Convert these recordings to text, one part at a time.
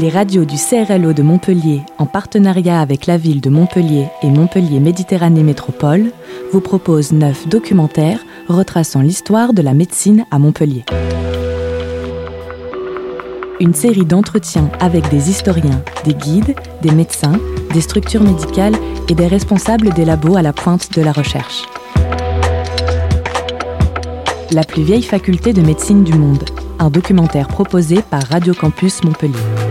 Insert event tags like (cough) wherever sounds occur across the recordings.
Les radios du CRLO de Montpellier, en partenariat avec la ville de Montpellier et Montpellier Méditerranée Métropole, vous proposent neuf documentaires retraçant l'histoire de la médecine à Montpellier. Une série d'entretiens avec des historiens, des guides, des médecins, des structures médicales et des responsables des labos à la pointe de la recherche. La plus vieille faculté de médecine du monde, un documentaire proposé par Radio Campus Montpellier.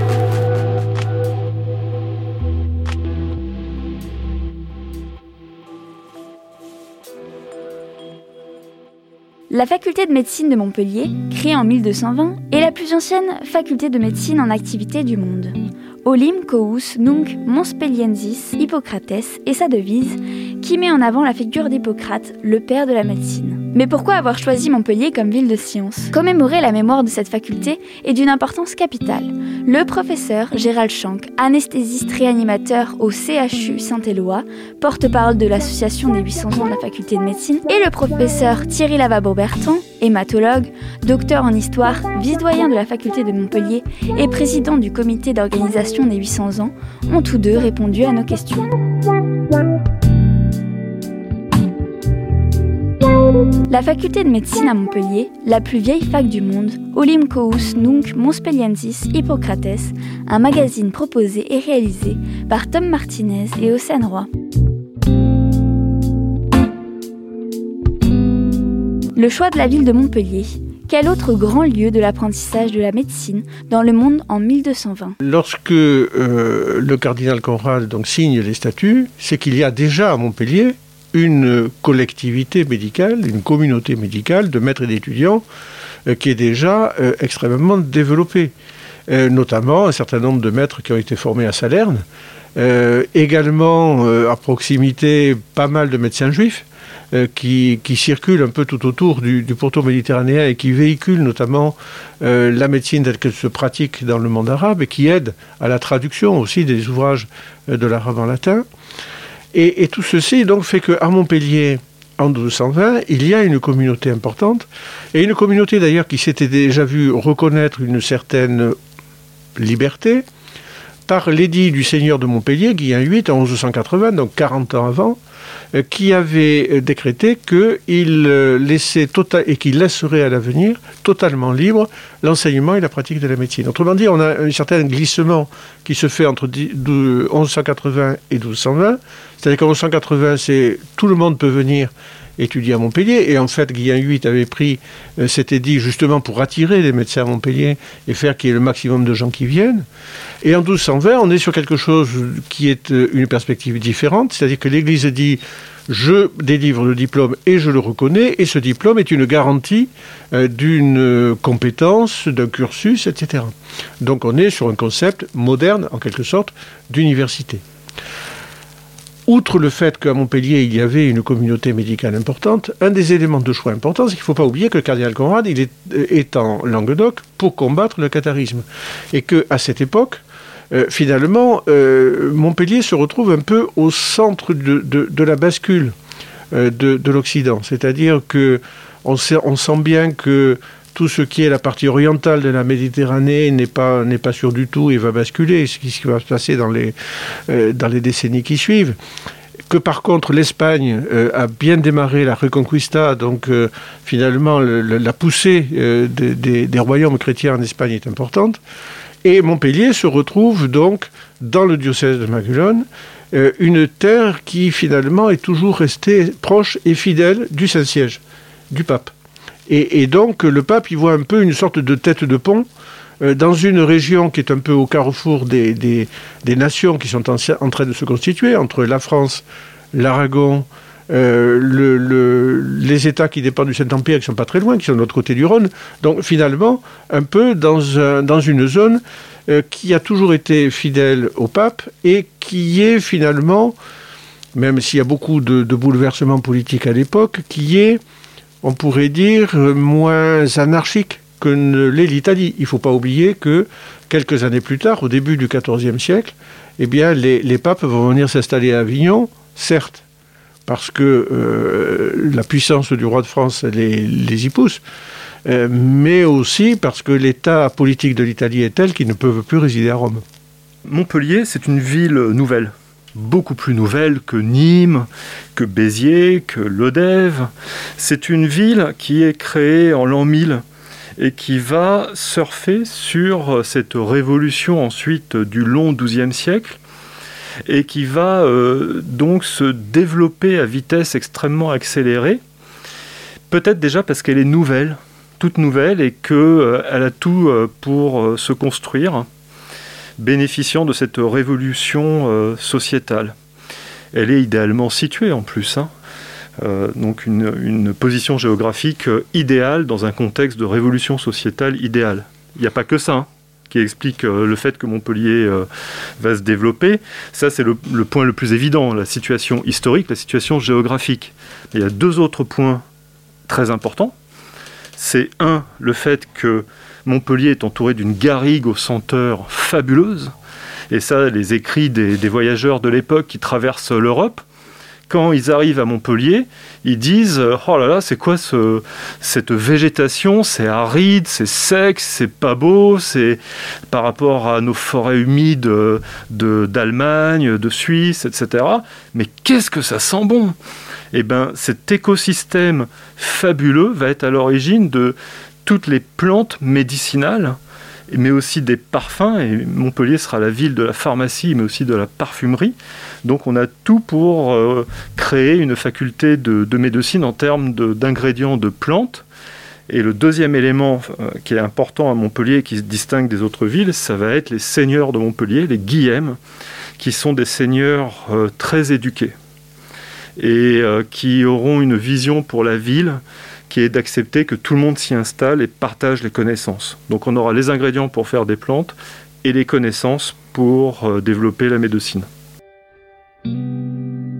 La faculté de médecine de Montpellier, créée en 1220, est la plus ancienne faculté de médecine en activité du monde. Olim cous nunc monspeliensis Hippocrates est sa devise qui met en avant la figure d'Hippocrate, le père de la médecine. Mais pourquoi avoir choisi Montpellier comme ville de science? Commémorer la mémoire de cette faculté est d'une importance capitale. Le professeur Gérald Schank, anesthésiste réanimateur au CHU Saint-Éloi, porte-parole de l'association des 800 ans de la faculté de médecine, et le professeur Thierry Lavabo-Berton, hématologue, docteur en histoire, vice-doyen de la faculté de Montpellier et président du comité d'organisation des 800 ans, ont tous deux répondu à nos questions. La faculté de médecine à Montpellier, la plus vieille fac du monde, Olim cous nunc monspeliensis Hippocrates, un magazine proposé et réalisé par Tom Martinez et Océane Roy. Le choix de la ville de Montpellier. Quel autre grand lieu de l'apprentissage de la médecine dans le monde en 1220 Lorsque euh, le cardinal Conrad donc, signe les statuts, c'est qu'il y a déjà à Montpellier une collectivité médicale, une communauté médicale de maîtres et d'étudiants euh, qui est déjà euh, extrêmement développée. Euh, notamment un certain nombre de maîtres qui ont été formés à Salerne, également à proximité pas mal de médecins juifs. Qui, circulent un peu tout autour du, du pourtour méditerranéen et qui véhiculent notamment la médecine telle qu'elle se pratique dans le monde arabe et qui aident à la traduction aussi des ouvrages de l'arabe en latin. Et, tout ceci donc fait qu'à Montpellier, en 1220, il y a une communauté importante, et une communauté d'ailleurs qui s'était déjà vue reconnaître une certaine liberté par l'édit du seigneur de Montpellier, Guillaume VIII, en 1180, donc 40 ans avant, qui avait euh, décrété qu'il euh, laissait total, et qu'il laisserait à l'avenir totalement libre l'enseignement et la pratique de la médecine. Autrement dit, on a un certain glissement qui se fait entre 1180 et 1220. C'est-à-dire qu'en 1180, c'est tout le monde peut venir étudié à Montpellier. Et en fait, Guillaume VIII avait pris euh, cet édit justement pour attirer les médecins à Montpellier et faire qu'il y ait le maximum de gens qui viennent. Et en 1220, on est sur quelque chose qui est euh, une perspective différente, c'est-à-dire que l'Église dit je délivre le diplôme et je le reconnais, et ce diplôme est une garantie euh, d'une compétence, d'un cursus, etc. Donc on est sur un concept moderne, en quelque sorte, d'université outre le fait qu'à Montpellier, il y avait une communauté médicale importante, un des éléments de choix importants, c'est qu'il ne faut pas oublier que le cardinal Conrad, il est, euh, en Languedoc pour combattre le catharisme. Et qu'à cette époque, euh, finalement, euh, Montpellier se retrouve un peu au centre de, la bascule de, l'Occident. C'est-à-dire que on sent bien que tout ce qui est la partie orientale de la Méditerranée n'est pas, sûr du tout et va basculer, ce qui va se passer dans les, euh, dans les décennies qui suivent. Que par contre l'Espagne euh, a bien démarré la Reconquista, donc euh, finalement la poussée des, des, royaumes chrétiens en Espagne est importante. Et Montpellier se retrouve donc dans le diocèse de Maguelone, une terre qui finalement est toujours restée proche et fidèle du Saint-Siège, du pape. Et, donc le pape y voit un peu une sorte de tête de pont euh, dans une région qui est un peu au carrefour des, des, nations qui sont en, train de se constituer, entre la France, l'Aragon, euh, le, les États qui dépendent du Saint-Empire, qui ne sont pas très loin, qui sont de l'autre côté du Rhône. Donc finalement, un peu dans, un, dans une zone euh, qui a toujours été fidèle au pape et qui est finalement, même s'il y a beaucoup de bouleversements politiques à l'époque, qui est on pourrait dire, moins anarchique que l'est l'Italie. Il ne faut pas oublier que quelques années plus tard, au début du XIVe siècle, eh les, papes vont venir s'installer à Avignon, certes, parce que euh, la puissance du roi de France les, y pousse, mais aussi parce que l'état politique de l'Italie est tel qu'ils ne peuvent plus résider à Rome. Montpellier, c'est une ville nouvelle beaucoup plus nouvelle que Nîmes, que Béziers, que Lodève. C'est une ville qui est créée en l'an 1000 et qui va surfer sur cette révolution ensuite du long XIIe siècle et qui va euh, donc se développer à vitesse extrêmement accélérée. Peut-être déjà parce qu'elle est nouvelle, toute nouvelle et qu'elle euh, a tout euh, pour se construire bénéficiant de cette révolution euh, sociétale. Elle est idéalement située en plus. Hein. Euh, donc une, position géographique euh, idéale dans un contexte de révolution sociétale idéale. Il n'y a pas que ça hein, qui explique le fait que Montpellier va se développer. Ça, c'est le, le, point le plus évident, la situation historique, la situation géographique. il y a deux autres points très importants. C'est un, le fait que Montpellier est entouré d'une garrigue aux senteurs fabuleuses. Et ça, les écrits des, voyageurs de l'époque qui traversent l'Europe, quand ils arrivent à Montpellier, ils disent Oh là là, c'est quoi ce, cette végétation? C'est aride, c'est sec, c'est pas beau, c'est par rapport à nos forêts humides d'Allemagne, de, Suisse, etc. Mais qu'est-ce que ça sent bon? Eh bien, cet écosystème fabuleux va être à l'origine de, toutes les plantes médicinales, mais aussi des parfums. Et Montpellier sera la ville de la pharmacie, mais aussi de la parfumerie. Donc on a tout pour euh, créer une faculté de, médecine en termes d'ingrédients de, plantes. Et le deuxième élément euh, qui est important à Montpellier, qui se distingue des autres villes, ça va être les seigneurs de Montpellier, les Guillem, qui sont des seigneurs euh, très éduqués et qui auront une vision pour la ville qui est d'accepter que tout le monde s'y installe et partage les connaissances. Donc on aura les ingrédients pour faire des plantes et les connaissances pour euh, développer la médecine.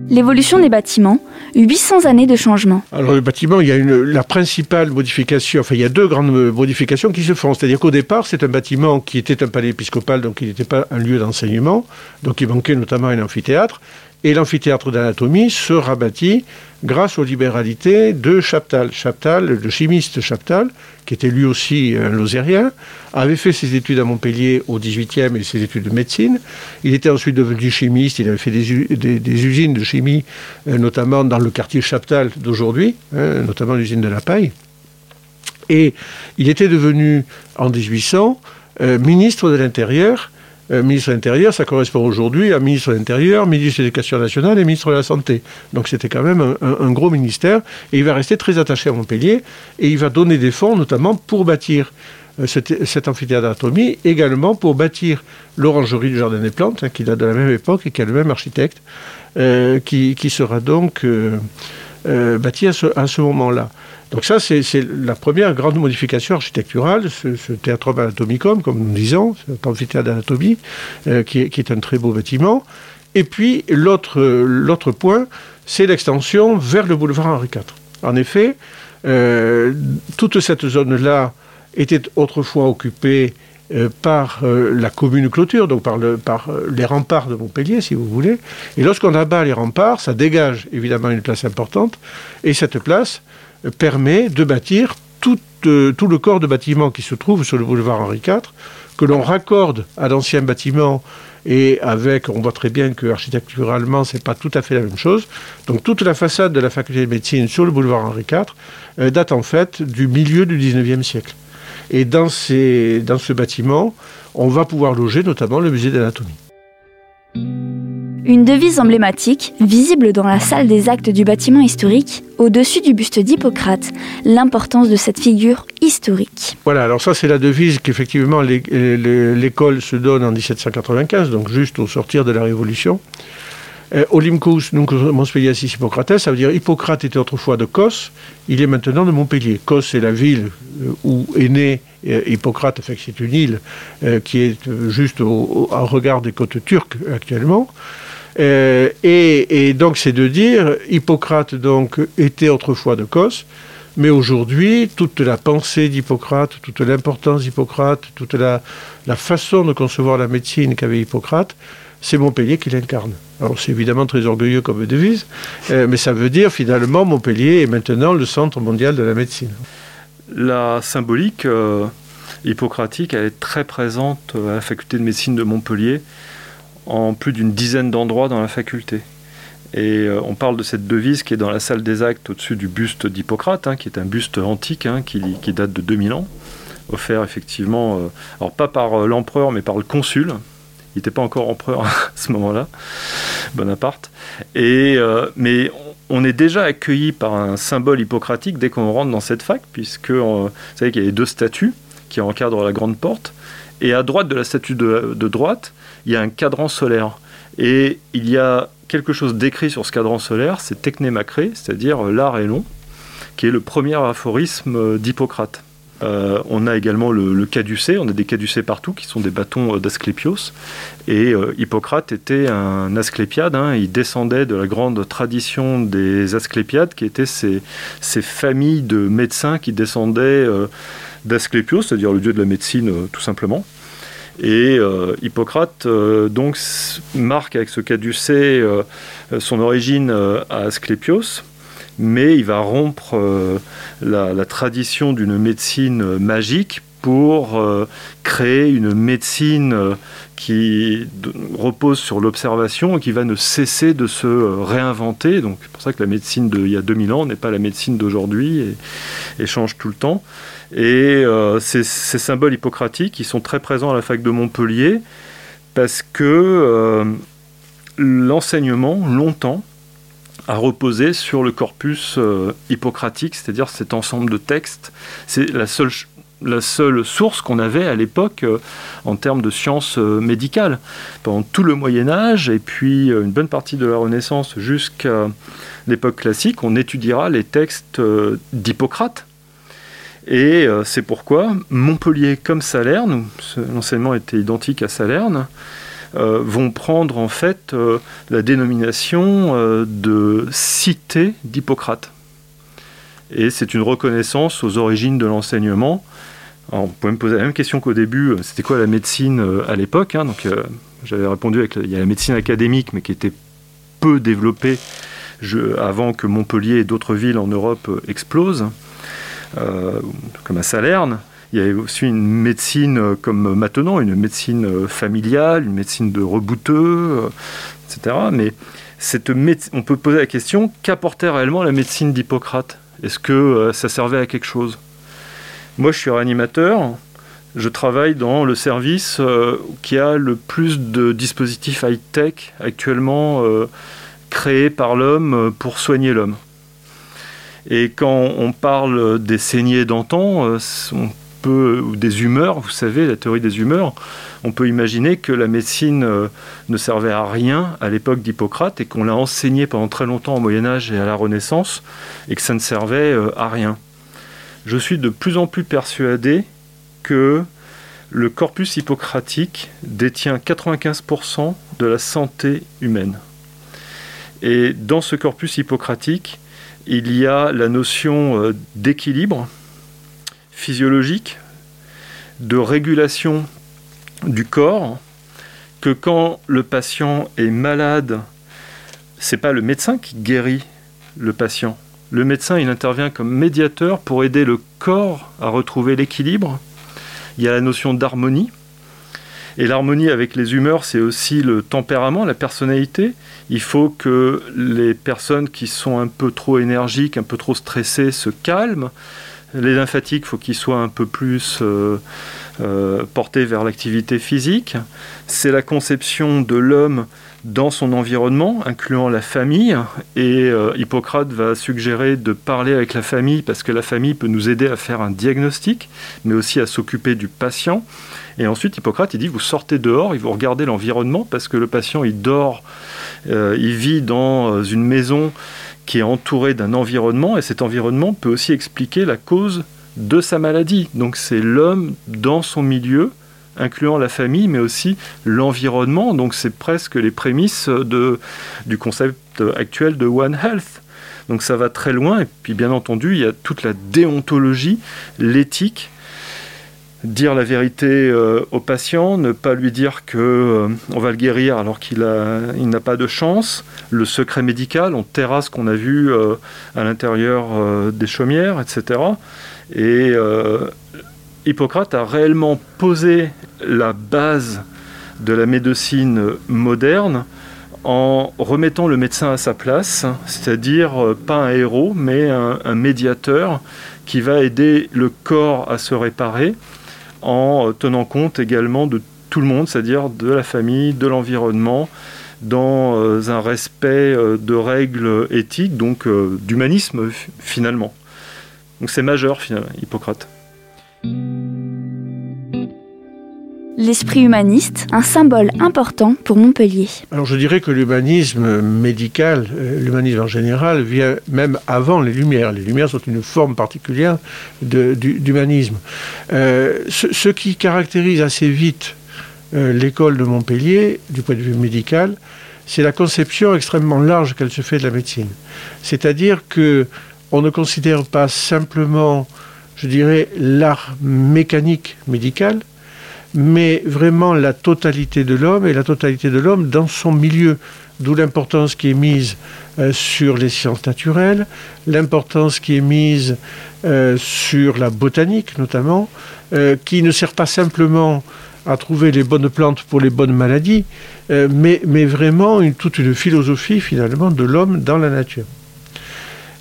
L'évolution des bâtiments, 800 années de changement. Alors le bâtiment, il y a une, la principale modification, enfin il y a deux grandes modifications qui se font. C'est-à-dire qu'au départ, c'est un bâtiment qui était un palais épiscopal, donc il n'était pas un lieu d'enseignement, donc il manquait notamment un amphithéâtre. Et l'amphithéâtre d'anatomie sera bâti grâce aux libéralités de Chaptal. Chaptal, le chimiste Chaptal, qui était lui aussi un lozérien, avait fait ses études à Montpellier au XVIIIe et ses études de médecine. Il était ensuite devenu chimiste, il avait fait des, usines de chimie, euh, notamment dans le quartier Chaptal d'aujourd'hui, hein, notamment l'usine de la paille. Et il était devenu, en 1800, euh, ministre de l'Intérieur euh, ministre de l'Intérieur, ça correspond aujourd'hui à ministre de l'Intérieur, ministre de l'Éducation nationale et ministre de la Santé. Donc c'était quand même un, gros ministère. Et il va rester très attaché à Montpellier. Et il va donner des fonds, notamment pour bâtir euh, cet, amphithéâtre d'anatomie, également pour bâtir l'orangerie du Jardin des Plantes, hein, qui date de la même époque et qui a le même architecte, euh, qui, sera donc bâti à ce moment-là. Donc ça, c'est la première grande modification architecturale, ce, théâtre anatomicum, comme nous disons, cet amphithéâtre d'anatomie, euh, qui, est un très beau bâtiment. Et puis l'autre point, c'est l'extension vers le boulevard Henri IV. En effet, euh, toute cette zone-là était autrefois occupée euh, par la commune clôture, donc par, le, par les remparts de Montpellier, si vous voulez. Et lorsqu'on abat les remparts, ça dégage évidemment une place importante. Et cette place, permet de bâtir tout, euh, tout, le corps de bâtiment qui se trouve sur le boulevard Henri IV, que l'on raccorde à l'ancien bâtiment et avec, on voit très bien que architecturalement, c'est pas tout à fait la même chose. Donc toute la façade de la faculté de médecine sur le boulevard Henri IV euh, date en fait du milieu du 19e siècle. Et dans ce bâtiment, on va pouvoir loger notamment le musée d'anatomie. Une devise emblématique, visible dans la salle des actes du bâtiment historique, au-dessus du buste d'Hippocrate, l'importance de cette figure historique. Voilà, alors ça c'est la devise qu'effectivement l'école se donne en 1795, donc juste au sortir de la Révolution. Euh, Olympus nunc Montpelliensis Hippocrates, ça veut dire Hippocrate était autrefois de Cos, il est maintenant de Montpellier. Cos c'est la ville euh, où est né euh, Hippocrate, fait c'est une île qui est juste au, regard des côtes turques actuellement. Euh, et, donc c'est de dire, Hippocrate donc était autrefois de Cos, mais aujourd'hui, toute la pensée d'Hippocrate, toute l'importance d'Hippocrate, toute la, façon de concevoir la médecine qu'avait Hippocrate, c'est Montpellier qui l'incarne. Alors c'est évidemment très orgueilleux comme devise, euh, mais ça veut dire finalement Montpellier est maintenant le centre mondial de la médecine. la symbolique euh, hippocratique, elle est très présente à la faculté de médecine de Montpellier, en plus d'une dizaine d'endroits dans la faculté. Et euh, on parle de cette devise qui est dans la salle des actes au-dessus du buste d'Hippocrate, hein, qui est un buste antique hein, qui, date de 2000 ans, offert effectivement, euh, alors pas par l'empereur mais par le consul. Il n'était pas encore empereur (laughs) à ce moment-là, Bonaparte. Et, mais on est déjà accueilli par un symbole hippocratique dès qu'on rentre dans cette fac, puisque euh, vous savez qu'il y a deux statues qui encadrent la grande porte, et à droite de la statue de, droite, il y a un cadran solaire. Et il y a quelque chose d'écrit sur ce cadran solaire, c'est Technémacré, c'est-à-dire l'art est long, qui est le premier aphorisme d'Hippocrate. Euh, on a également le, caducée, on a des caducées partout qui sont des bâtons euh, d'Asclépios. Et euh, Hippocrate était un Asclépiade, hein. il descendait de la grande tradition des Asclépiades, qui étaient ces, familles de médecins qui descendaient d'Asclépios, c'est-à-dire le dieu de la médecine tout simplement. Et Hippocrate donc marque avec ce caducée son origine à Asclépios mais il va rompre euh, la, tradition d'une médecine magique pour euh, créer une médecine euh, qui repose sur l'observation et qui va ne cesser de se réinventer. Donc c'est pour ça que la médecine d'il y a 2000 ans n'est pas la médecine d'aujourd'hui et, change tout le temps. Et ces, ces, symboles hippocratiques, sont très présents à la fac de Montpellier parce que l'enseignement, longtemps, a reposé sur le corpus euh, hippocratique, c'est-à-dire cet ensemble de textes. C'est la seule, la seule source qu'on avait à l'époque euh, en termes de sciences euh, médicales. Pendant tout le Moyen Âge et puis une bonne partie de la Renaissance jusqu'à l'époque classique, on étudiera les textes d'Hippocrate. Et c'est pourquoi Montpellier comme Salerne, l'enseignement était identique à Salerne, euh, vont prendre en fait euh, la dénomination euh, de cité d'Hippocrate. Et c'est une reconnaissance aux origines de l'enseignement. on peut me poser la même question qu'au début, c'était quoi la médecine à l'époque hein j'avais répondu avec il y a la médecine académique, mais qui était peu développée avant que Montpellier et d'autres villes en Europe explosent, comme à Salerne. Il y a aussi une médecine euh, comme maintenant, une médecine euh, familiale, une médecine de rebouteux, euh, etc. Mais cette on peut poser la question qu'apportait réellement la médecine d'Hippocrate? Est-ce que ça servait à quelque chose? Moi, je suis réanimateur. Je travaille dans le service qui a le plus de dispositifs high-tech actuellement créés par l'homme pour soigner l'homme. Et quand on parle des saignées d'antan, on ou des humeurs, vous savez, la théorie des humeurs, on peut imaginer que la médecine euh, ne servait à rien à l'époque d'Hippocrate et qu'on l'a enseignée pendant très longtemps au Moyen Âge et à la Renaissance et que ça ne servait euh, à rien. Je suis de plus en plus persuadé que le corpus hippocratique détient 95% de la santé humaine. Et dans ce corpus hippocratique, il y a la notion euh, d'équilibre, physiologique, de régulation du corps, que quand le patient est malade, c'est pas le médecin qui guérit le patient. Le médecin, il intervient comme médiateur pour aider le corps à retrouver l'équilibre. Il y a la notion d'harmonie. Et l'harmonie avec les humeurs, c'est aussi le tempérament, la personnalité. Il faut que les personnes qui sont un peu trop énergiques, un peu trop stressées, se calment. Les lymphatiques, il faut qu'ils soient un peu plus euh, euh, portés vers l'activité physique. C'est la conception de l'homme dans son environnement, incluant la famille. Et euh, Hippocrate va suggérer de parler avec la famille parce que la famille peut nous aider à faire un diagnostic, mais aussi à s'occuper du patient. Et ensuite, Hippocrate, il dit, vous sortez dehors, il vous regardez l'environnement parce que le patient, il dort, il vit dans une maison qui est entouré d'un environnement, et cet environnement peut aussi expliquer la cause de sa maladie. Donc c'est l'homme dans son milieu, incluant la famille, mais aussi l'environnement. Donc c'est presque les prémices de, du concept actuel de One Health. Donc ça va très loin, et puis bien entendu, il y a toute la déontologie, l'éthique, dire la vérité euh, au patient, ne pas lui dire que euh, on va le guérir alors qu'il n'a pas de chance, le secret médical, on terrasse qu'on a vu euh, à l'intérieur des chaumières, etc. Et Hippocrate a réellement posé la base de la médecine moderne en remettant le médecin à sa place, c'est-à-dire pas un héros, mais un, médiateur qui va aider le corps à se réparer en euh, tenant compte également de tout le monde, c'est-à-dire de la famille, de l'environnement, dans euh, un respect de règles éthiques, donc d'humanisme finalement. Donc c'est majeur finalement, Hippocrate. L'esprit humaniste, un symbole important pour Montpellier. Alors je dirais que l'humanisme médical, euh, l'humanisme en général, vient même avant les Lumières. Les Lumières sont une forme particulière d'humanisme. Euh, ce, qui caractérise assez vite euh, l'école de Montpellier, du point de vue médical, c'est la conception extrêmement large qu'elle se fait de la médecine. C'est-à-dire que on ne considère pas simplement, je dirais, l'art mécanique médical, mais vraiment la totalité de l'homme et la totalité de l'homme dans son milieu. D'où l'importance qui est mise euh, sur les sciences naturelles, l'importance qui est mise euh, sur la botanique notamment, euh, qui ne sert pas simplement à trouver les bonnes plantes pour les bonnes maladies, mais, mais, vraiment toute une philosophie finalement de l'homme dans la nature.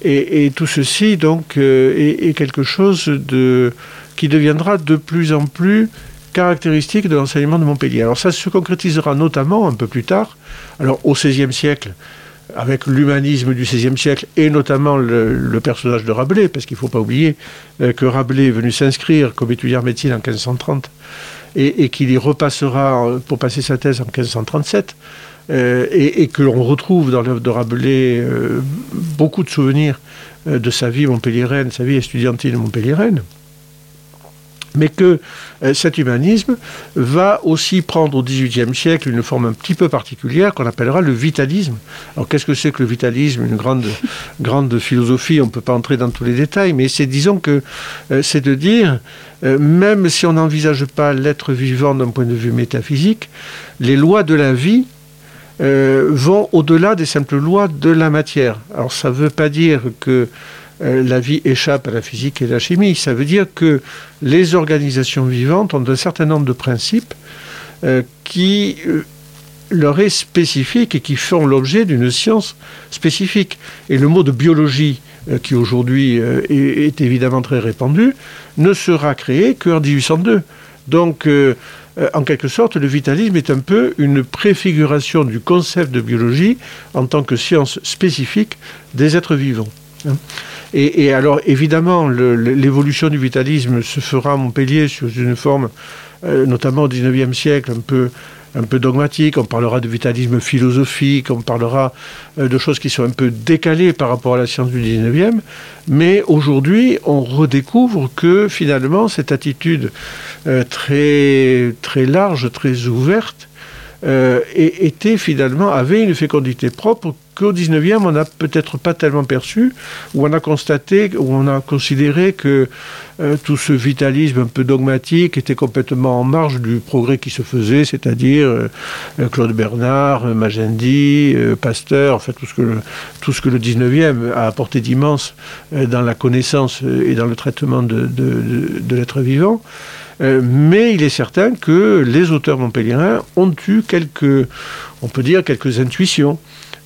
Et, tout ceci donc est, est, quelque chose de, qui deviendra de plus en plus caractéristiques de l'enseignement de Montpellier. Alors ça se concrétisera notamment un peu plus tard, alors au XVIe siècle, avec l'humanisme du XVIe siècle et notamment le, personnage de Rabelais, parce qu'il ne faut pas oublier euh, que Rabelais est venu s'inscrire comme étudiant en médecine en 1530 et, qu'il y repassera pour passer sa thèse en 1537. Euh, et, que l'on retrouve dans l'œuvre de Rabelais euh, beaucoup de souvenirs de sa vie montpelliéraine, sa vie estudiantine montpelliéraine mais que euh, cet humanisme va aussi prendre au XVIIIe siècle une forme un petit peu particulière qu'on appellera le vitalisme. Alors qu'est-ce que c'est que le vitalisme? Une grande, (laughs) grande philosophie, on ne peut pas entrer dans tous les détails, mais c'est disons que euh, c'est de dire, euh, même si on n'envisage pas l'être vivant d'un point de vue métaphysique, les lois de la vie vont au-delà des simples lois de la matière. Alors ça ne veut pas dire que la vie échappe à la physique et à la chimie. Ça veut dire que les organisations vivantes ont un certain nombre de principes euh, qui euh, leur est spécifique et qui font l'objet d'une science spécifique. Et le mot de biologie, qui aujourd'hui est, évidemment très répandu, ne sera créé qu'en 1802. Donc, en quelque sorte, le vitalisme est un peu une préfiguration du concept de biologie en tant que science spécifique des êtres vivants. Hein. Et, alors, évidemment, l'évolution du vitalisme se fera à Montpellier sous une forme, euh, notamment au XIXe siècle, un peu, un peu dogmatique. On parlera de vitalisme philosophique, on parlera euh, de choses qui sont un peu décalées par rapport à la science du XIXe. Mais aujourd'hui, on redécouvre que finalement, cette attitude euh, très, très large, très ouverte, était finalement avait une fécondité propre qu'au 19e, on n'a peut-être pas tellement perçu, où on a constaté, où on a considéré que euh, tout ce vitalisme un peu dogmatique était complètement en marge du progrès qui se faisait, c'est-à-dire euh, euh, Claude Bernard, Magendie, Pasteur, en fait tout ce que le, tout ce que le 19e a apporté d'immense dans la connaissance et dans le traitement de, de l'être vivant. mais il est certain que les auteurs montpelliérains ont eu quelques, on peut dire, quelques intuitions.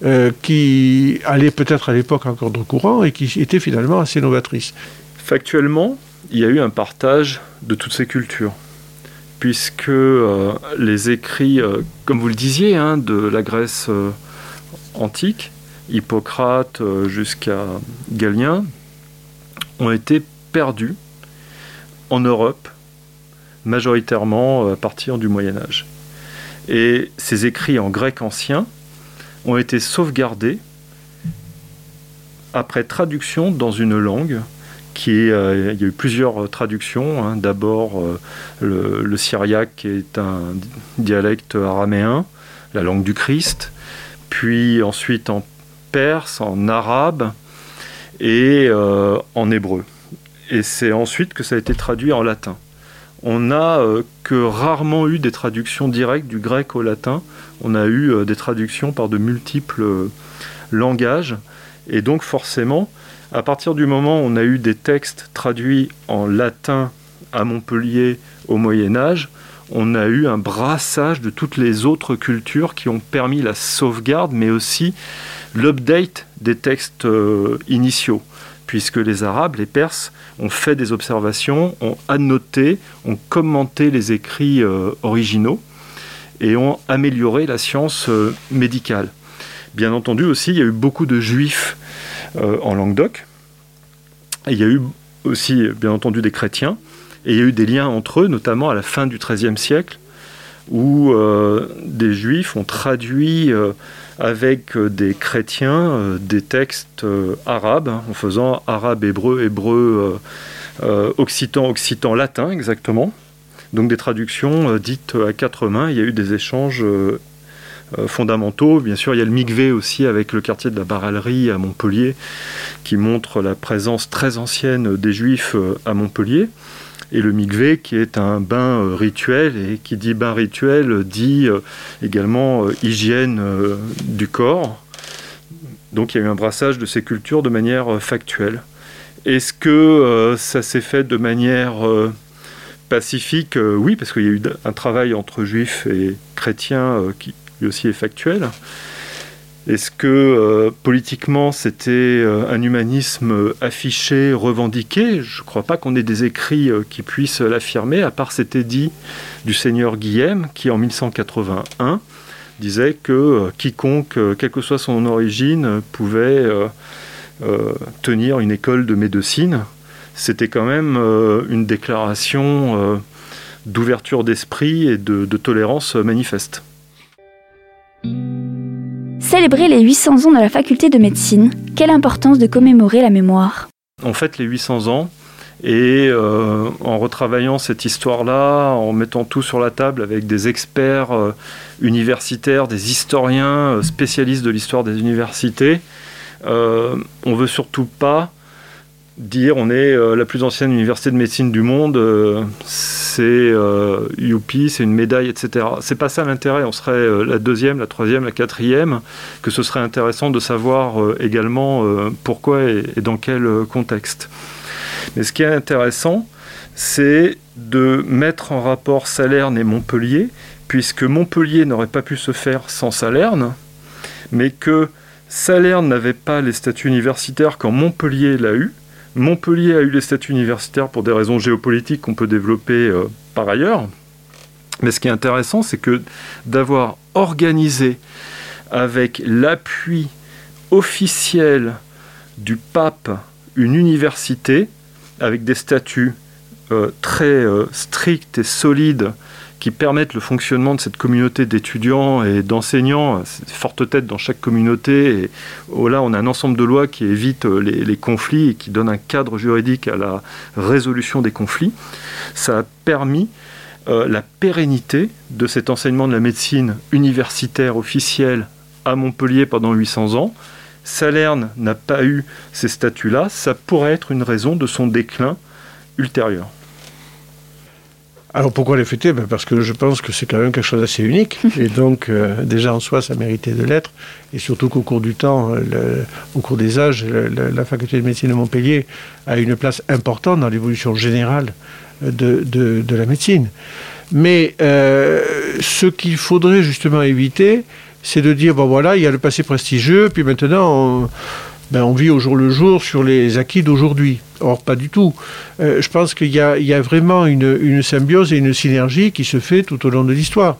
Euh, qui allait peut-être à l'époque encore de courant et qui était finalement assez novatrice. Factuellement, il y a eu un partage de toutes ces cultures, puisque euh, les écrits, euh, comme vous le disiez, hein, de la Grèce antique, Hippocrate jusqu'à Galien, ont été perdus en Europe, majoritairement à partir du Moyen Âge. Et ces écrits en grec ancien ont été sauvegardés après traduction dans une langue qui est, euh, il y a eu plusieurs traductions. Hein. D'abord euh, le, syriaque est un dialecte araméen, la langue du Christ, puis ensuite en perse, en arabe et euh, en hébreu. Et c'est ensuite que ça a été traduit en latin on n'a euh, que rarement eu des traductions directes du grec au latin. On a eu euh, des traductions par de multiples euh, langages. Et donc forcément, À partir du moment où on a eu des textes traduits en latin à Montpellier au Moyen Âge, on a eu un brassage de toutes les autres cultures qui ont permis la sauvegarde, mais aussi l'update des textes initiaux, puisque les Arabes, les Perses, ont fait des observations, ont annoté, ont commenté les écrits euh, originaux et ont amélioré la science euh, médicale. Bien entendu aussi, il y a eu beaucoup de juifs en Languedoc, il y a eu aussi, bien entendu, des chrétiens, et il y a eu des liens entre eux, notamment à la fin du XIIIe siècle, où euh, des juifs ont traduit euh, avec euh, des chrétiens des textes arabes, hein, en faisant arabe, hébreu, hébreu, occitan, occitan, latin exactement. Donc des traductions dites à quatre mains. Il y a eu des échanges fondamentaux. Bien sûr, il y a le Migvé aussi avec le quartier de la Barallerie à Montpellier, qui montre la présence très ancienne des Juifs à Montpellier et le mikvé qui est un bain euh, rituel et qui dit bain rituel dit euh, également euh, hygiène du corps. Donc il y a eu un brassage de ces cultures de manière factuelle. Est-ce que ça s'est fait de manière pacifique? Oui, parce qu'il y a eu un travail entre juifs et chrétiens qui lui aussi est factuel. Est-ce que euh, politiquement c'était euh, un humanisme affiché, revendiqué? Je ne crois pas qu'on ait des écrits euh, qui puissent l'affirmer, à part c'était dit du seigneur Guillaume qui en 1181 disait que quiconque, quelle que soit son origine, pouvait tenir une école de médecine. C'était quand même une déclaration d'ouverture d'esprit et de tolérance manifeste. Célébrer les 800 ans de la faculté de médecine, quelle importance de commémorer la mémoire. On fête les 800 ans et euh, en retravaillant cette histoire-là, en mettant tout sur la table avec des experts euh, universitaires, des historiens euh, spécialistes de l'histoire des universités, on veut surtout pas dire on est la plus ancienne université de médecine du monde, c'est euh, youpi, c'est une médaille, etc. C'est pas ça l'intérêt. On serait euh, la deuxième, la troisième, la quatrième. Que ce serait intéressant de savoir euh, également pourquoi et, dans quel contexte. Mais ce qui est intéressant, c'est de mettre en rapport Salerne et Montpellier, puisque Montpellier n'aurait pas pu se faire sans Salerne, mais que Salerne n'avait pas les statuts universitaires quand Montpellier l'a eu, Montpellier a eu les statuts universitaires pour des raisons géopolitiques qu'on peut développer euh, par ailleurs. Mais ce qui est intéressant, c'est que d'avoir organisé avec l'appui officiel du pape une université avec des statuts euh, très euh, stricts et solides qui permettent le fonctionnement de cette communauté d'étudiants et d'enseignants, forte tête dans chaque communauté. Et oh là, on a un ensemble de lois qui évitent euh, les, conflits et qui donnent un cadre juridique à la résolution des conflits. Ça a permis euh, la pérennité de cet enseignement de la médecine universitaire officielle à Montpellier pendant 800 ans. Salerne n'a pas eu ces statuts-là, ça pourrait être une raison de son déclin ultérieur. Alors pourquoi les fêter? Ben Parce que je pense que c'est quand même quelque chose d'assez unique. (laughs) Et donc, euh, déjà en soi, ça méritait de l'être. Et surtout qu'au cours du temps, euh, au cours des âges, la faculté de médecine de Montpellier a une place importante dans l'évolution générale de, de, la médecine. Mais euh, ce qu'il faudrait justement éviter, c'est de dire, bon voilà, il y a le passé prestigieux, puis maintenant, on, ben, on vit au jour le jour sur les acquis d'aujourd'hui. Or, pas du tout. Euh, je pense qu'il y, a vraiment une, symbiose et une synergie qui se fait tout au long de l'histoire.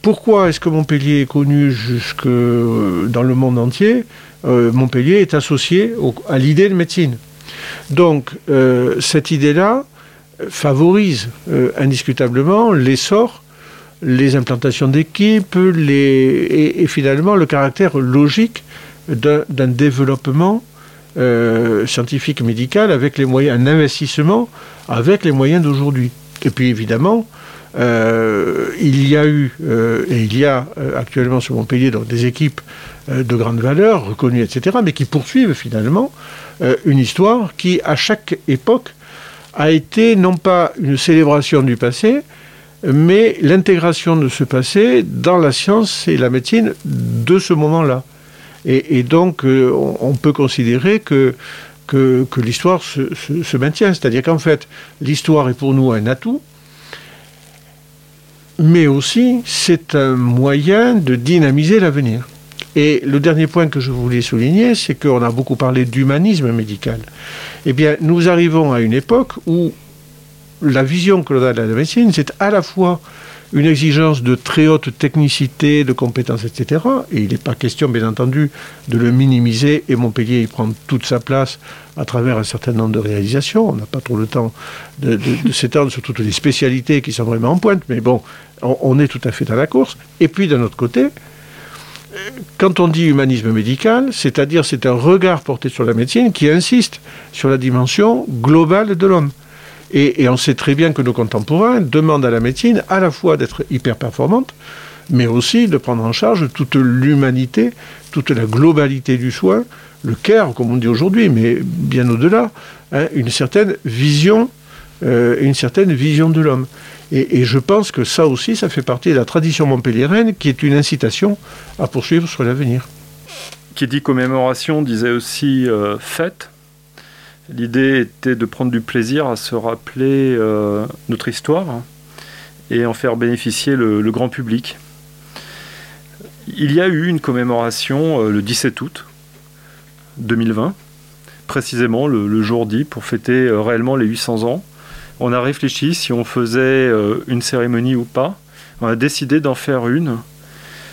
Pourquoi est-ce que Montpellier est connu jusque euh, dans le monde entier? Euh, Montpellier est associé à l'idée de médecine. Donc, cette idée-là favorise indiscutablement l'essor les implantations d'équipes et, et, finalement le caractère logique d'un développement euh, scientifique médical avec les moyens, un investissement avec les moyens d'aujourd'hui. Et puis évidemment, euh, il y a eu euh, et il y a actuellement sur Montpellier donc, des équipes de grande valeur, reconnues, etc., mais qui poursuivent finalement une histoire qui, à chaque époque, a été non pas une célébration du passé, mais l'intégration de ce passé dans la science et la médecine de ce moment-là. Et, donc, euh, on, peut considérer que que, l'histoire se, se, maintient. C'est-à-dire qu'en fait, l'histoire est pour nous un atout, mais aussi c'est un moyen de dynamiser l'avenir. Et le dernier point que je voulais souligner, c'est qu'on a beaucoup parlé d'humanisme médical. Eh bien, nous arrivons à une époque où la vision que l'on a de la médecine, c'est à la fois une exigence de très haute technicité, de compétences, etc. Et il n'est pas question, bien entendu, de le minimiser. Et Montpellier, il prend toute sa place à travers un certain nombre de réalisations. On n'a pas trop le temps de, s'étendre sur toutes les spécialités qui sont vraiment en pointe. Mais bon, on, est tout à fait dans la course. Et puis, d'un autre côté, quand on dit humanisme médical, c'est-à-dire c'est un regard porté sur la médecine qui insiste sur la dimension globale de l'homme. Et, on sait très bien que nos contemporains demandent à la médecine à la fois d'être hyper performante, mais aussi de prendre en charge toute l'humanité, toute la globalité du soin, le care, comme on dit aujourd'hui, mais bien au-delà, hein, une certaine vision, euh, une certaine vision de l'homme. Et, je pense que ça aussi, ça fait partie de la tradition montpelliéraine, qui est une incitation à poursuivre sur l'avenir. Qui dit commémoration disait aussi euh, fête. L'idée était de prendre du plaisir à se rappeler euh, notre histoire et en faire bénéficier le, grand public. Il y a eu une commémoration euh, le 17 août 2020, précisément le, jour dit, pour fêter euh, réellement les 800 ans. On a réfléchi si on faisait une cérémonie ou pas. On a décidé d'en faire une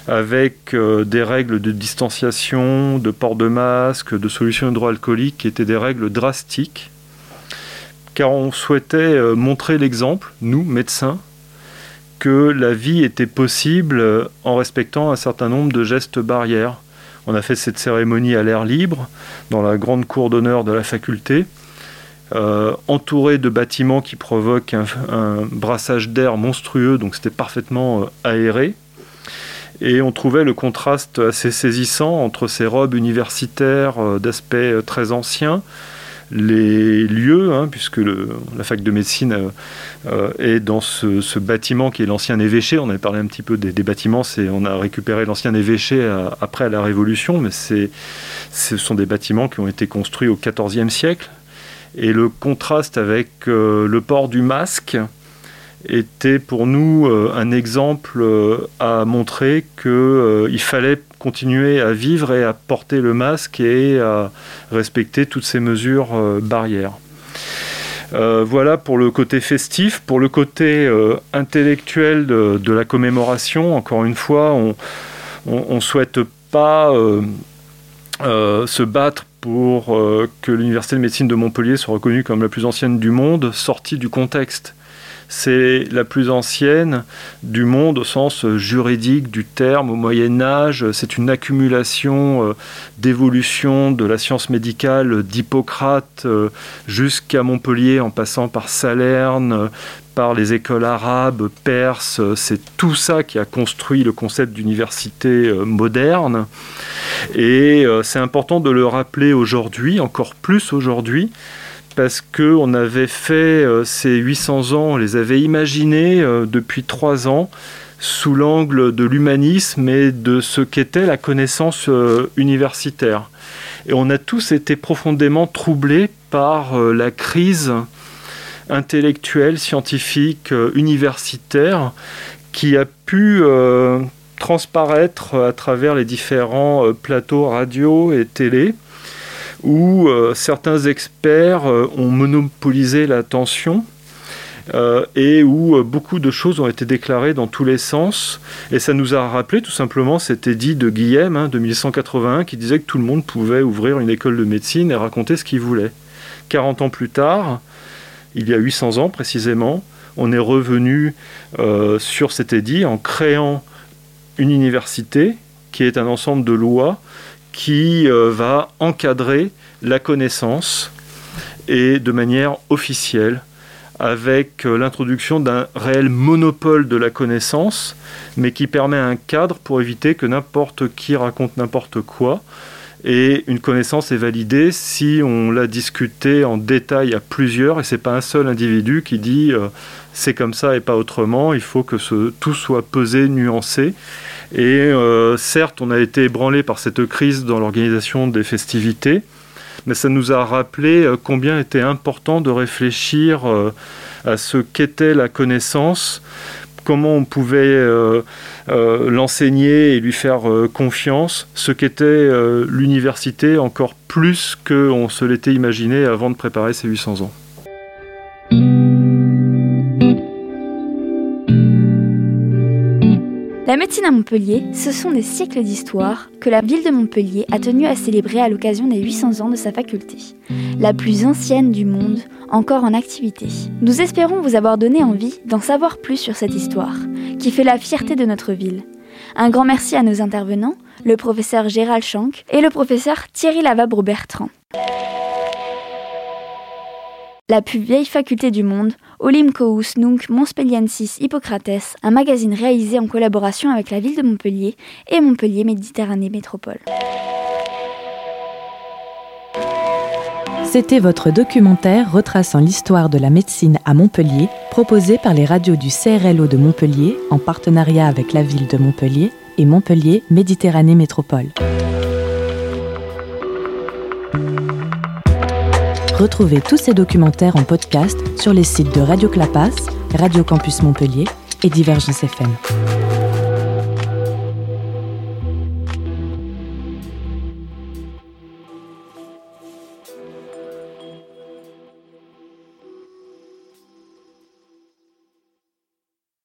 avec euh, des règles de distanciation, de port de masque, de solution hydroalcoolique qui étaient des règles drastiques, car on souhaitait euh, montrer l'exemple, nous, médecins, que la vie était possible euh, en respectant un certain nombre de gestes barrières. On a fait cette cérémonie à l'air libre, dans la grande cour d'honneur de la faculté, entouré de bâtiments qui provoquent un brassage d'air monstrueux, donc c'était parfaitement aéré. Et on trouvait le contraste assez saisissant entre ces robes universitaires euh, d'aspect euh, très ancien, les lieux, hein, puisque la fac de médecine euh, est dans ce, bâtiment qui est l'ancien évêché. On avait parlé un petit peu des, bâtiments, on a récupéré l'ancien évêché après la Révolution, mais ce sont des bâtiments qui ont été construits au XIVe siècle. Et le contraste avec le port du masque, était pour nous euh, un exemple euh, à montrer qu'il euh, fallait continuer à vivre et à porter le masque et à respecter toutes ces mesures barrières. voilà pour le côté festif. Pour le côté intellectuel de, la commémoration, encore une fois, on ne souhaite pas se battre pour que l'Université de médecine de Montpellier soit reconnue comme la plus ancienne du monde, sortie du contexte c'est la plus ancienne du monde au sens juridique du terme. Au Moyen Âge, c'est une accumulation euh, d'évolution de la science médicale d'Hippocrate euh, jusqu'à Montpellier en passant par Salerne, par les écoles arabes, perses, c'est tout ça qui a construit le concept d'université euh, moderne. Et c'est important de le rappeler aujourd'hui, encore plus aujourd'hui, parce qu'on avait fait euh, ces 800 ans, on les avait imaginés euh, depuis trois ans sous l'angle de l'humanisme et de ce qu'était la connaissance euh, universitaire. Et on a tous été profondément troublés par la crise intellectuelle, scientifique, universitaire qui a pu transparaître à travers les différents plateaux radio et télé où euh, certains experts euh, ont monopolisé l'attention euh, et où beaucoup de choses ont été déclarées dans tous les sens. Et ça nous a rappelé tout simplement cet édit de Guillaume hein, de 1181 qui disait que tout le monde pouvait ouvrir une école de médecine et raconter ce qu'il voulait. 40 ans plus tard, il y a 800 ans précisément, on est revenu sur cet édit en créant une université qui est un ensemble de lois qui euh, va encadrer la connaissance et de manière officielle avec euh, l'introduction d'un réel monopole de la connaissance, mais qui permet un cadre pour éviter que n'importe qui raconte n'importe quoi. Et une connaissance est validée si on l'a discutée en détail à plusieurs, et c'est pas un seul individu qui dit euh, c'est comme ça et pas autrement. Il faut que ce, tout soit pesé, nuancé. Et euh, certes, on a été ébranlé par cette crise dans l'organisation des festivités, mais ça nous a rappelé combien était important de réfléchir à ce qu'était la connaissance comment on pouvait euh, euh, l'enseigner et lui faire euh, confiance, ce qu'était l'université encore plus qu'on se l'était imaginé avant de préparer ces 800 ans. La médecine à Montpellier, ce sont des siècles d'histoire que la ville de Montpellier a tenu à célébrer à l'occasion des 800 ans de sa faculté, la plus ancienne du monde, encore en activité. Nous espérons vous avoir donné envie d'en savoir plus sur cette histoire, qui fait la fierté de notre ville. Un grand merci à nos intervenants, le professeur Gérald Schank et le professeur Thierry Lavabre-Bertrand. La plus vieille faculté du monde, Olimcous Nunc Monspelliensis Hippocrates, un magazine réalisé en collaboration avec la ville de Montpellier et Montpellier Méditerranée Métropole. C'était votre documentaire retraçant l'histoire de la médecine à Montpellier, proposé par les radios du CRLO de Montpellier en partenariat avec la ville de Montpellier et Montpellier Méditerranée Métropole. Retrouvez tous ces documentaires en podcast sur les sites de Radio Clapas, Radio Campus Montpellier et Divergence FM.